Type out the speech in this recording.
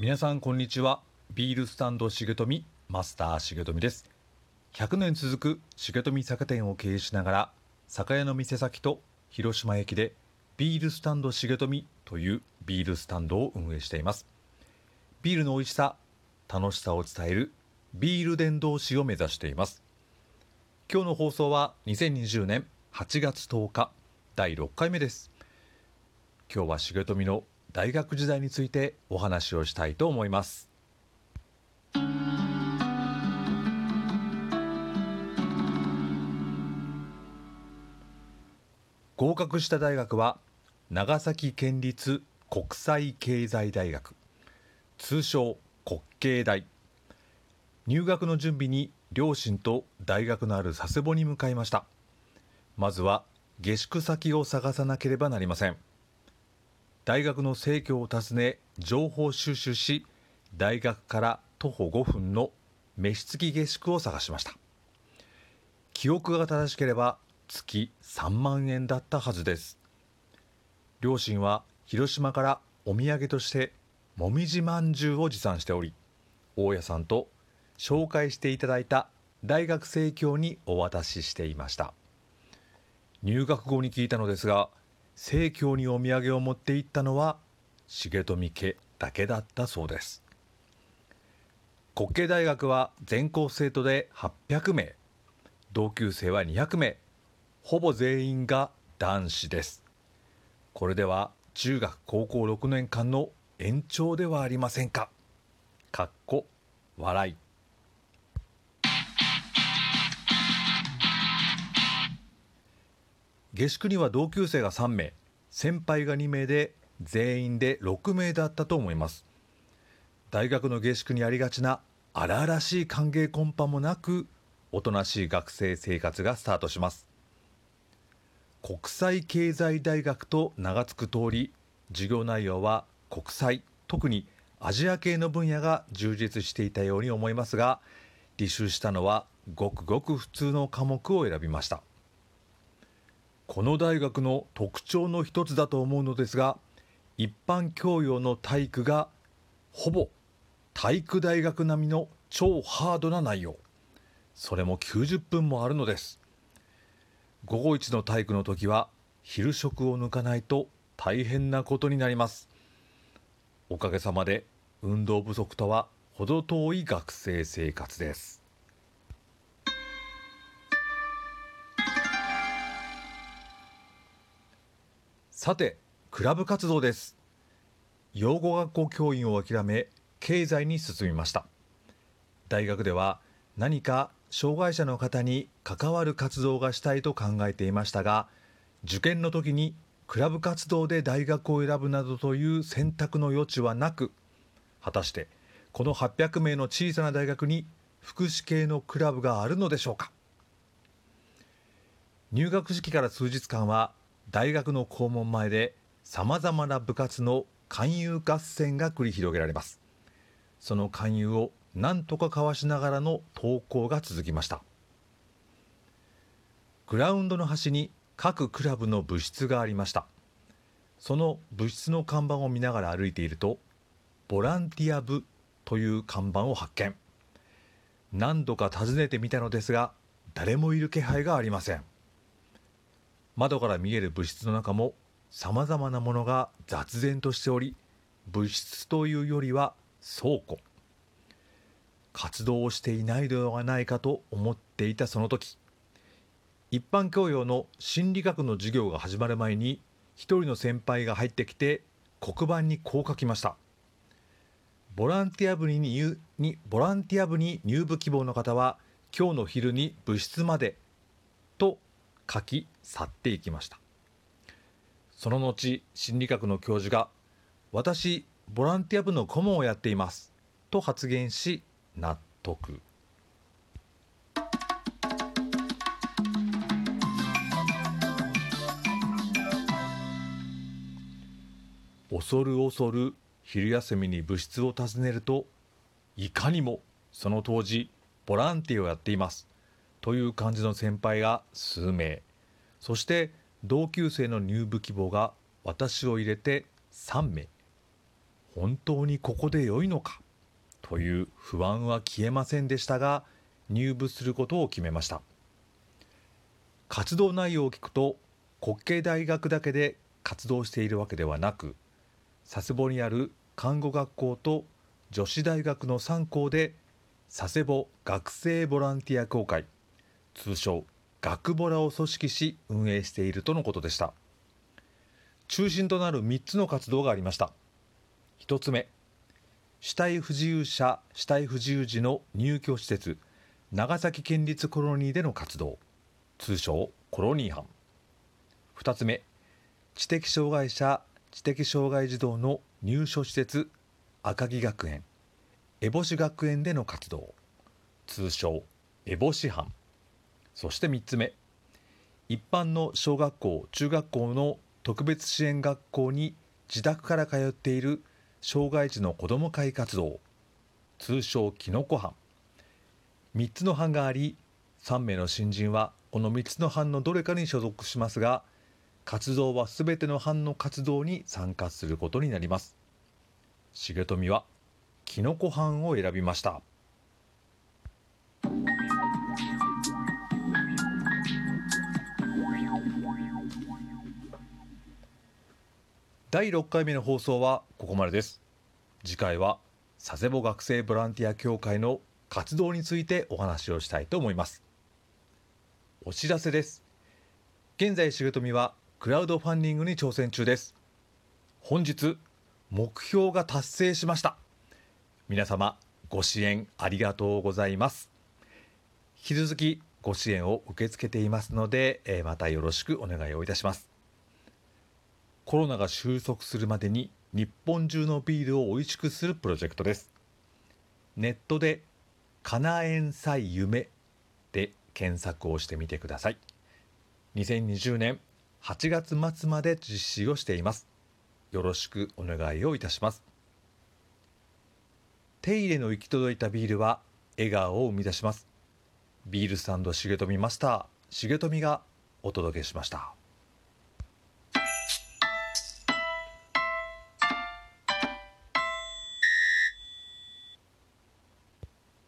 皆さんこんにちは。ビールスタンド重富マスター重富です。100年続く重富酒店を経営しながら酒屋の店先と広島駅でビールスタンド重富というビールスタンドを運営しています。ビールの美味しさ楽しさを伝えるビール伝道師を目指しています。今日の放送は2020年8月10日第6回目です。今日は重富の大学時代についてお話をしたいと思います。合格した大学は長崎県立国際経済大学通称国経大。入学の準備に両親と大学のある佐世保に向かいました。まずは下宿先を探さなければなりません。大学の生協を訪ね情報収集し大学から徒歩5分の飯付き下宿を探しました。記憶が正しければ月3万円だったはずです。両親は広島からお土産としてもみじまんじゅうを持参しており大家さんと紹介していただいた大学生協にお渡ししていました。入学後に聞いたのですが生協にお土産を持って行ったのは重富家だけだったそうです。国慶大学は全校生徒で800名同級生は200名ほぼ全員が男子です。これでは中学高校6年間の延長ではありませんか。かっこ笑い下宿には同級生が3名先輩が2名で全員で6名だったと思います。大学の下宿にありがちな荒々しい歓迎コンパもなくおとなしい学生生活がスタートします。国際経済大学と名が付く通り授業内容は国際特にアジア系の分野が充実していたように思いますが履修したのはごくごく普通の科目を選びました。この大学の特徴の一つだと思うのですが一般教養の体育がほぼ体育大学並みの超ハードな内容。それも90分もあるのです。午後一の体育の時は昼食を抜かないと大変なことになります。おかげさまで運動不足とは程遠い学生生活です。さてクラブ活動です。養護学校教員を諦め経済に進みました。大学では何か障害者の方に関わる活動がしたいと考えていましたが受験の時にクラブ活動で大学を選ぶなどという選択の余地はなく果たしてこの800名の小さな大学に福祉系のクラブがあるのでしょうか。入学式から数日間は大学の校門前でさまざまな部活の勧誘合戦が繰り広げられます。その勧誘を何とか交わしながらの投稿が続きました。グラウンドの端に各クラブの部室がありました。その部室の看板を見ながら歩いているとボランティア部という看板を発見。何度か訪ねてみたのですが誰もいる気配がありません。窓から見える物質の中もさまざまなものが雑然としており物質というよりは倉庫。活動をしていないのではないかと思っていたその時一般教養の心理学の授業が始まる前に一人の先輩が入ってきて黒板にこう書きました。ボランティア部に入部希望の方は今日の昼に部室まで書き去っていきました。その後心理学の教授が私ボランティア部の顧問をやっていますと発言し納得恐る恐る昼休みに部室を訪ねるといかにもその当時ボランティアをやっています。という感じの先輩が数名。そして同級生の入部希望が私を入れて3名。本当にここで良いのか？という不安は消えませんでしたが入部することを決めました。活動内容を聞くと国慶大学だけで活動しているわけではなく佐世保にある看護学校と女子大学の3校で佐世保学生ボランティア協会通称学ボラを組織し運営しているとのことでした。中心となる3つの活動がありました。1つ目死体不自由者死体不自由児の入居施設長崎県立コロニーでの活動通称コロニー班。2つ目知的障害者知的障害児童の入所施設赤城学園烏帽子学園での活動通称烏帽子班。そして3つ目。一般の小学校中学校の特別支援学校に自宅から通っている障害児の子ども会活動。通称きのこ班。3つの班があり3名の新人はこの3つの班のどれかに所属しますが活動はすべての班の活動に参加することになります。重富はきのこ班を選びました。第6回目の放送はここまでです。次回は佐世保学生ボランティア協会の活動についてお話をしたいと思います。お知らせです。現在重富はクラウドファンディングに挑戦中です。本日目標が達成しました。皆様ご支援ありがとうございます。引き続きご支援を受け付けていますので、えまたよろしくお願いをいたします。コロナが収束するまでに日本中のビールを美味しくするプロジェクトです。ネットでかなえんさい夢で検索をしてみてください。2020年8月末まで実施をしています。よろしくお願いをいたします。手入れの行き届いたビールは笑顔を生み出します。ビールサンド重富マスター重富がお届けしました。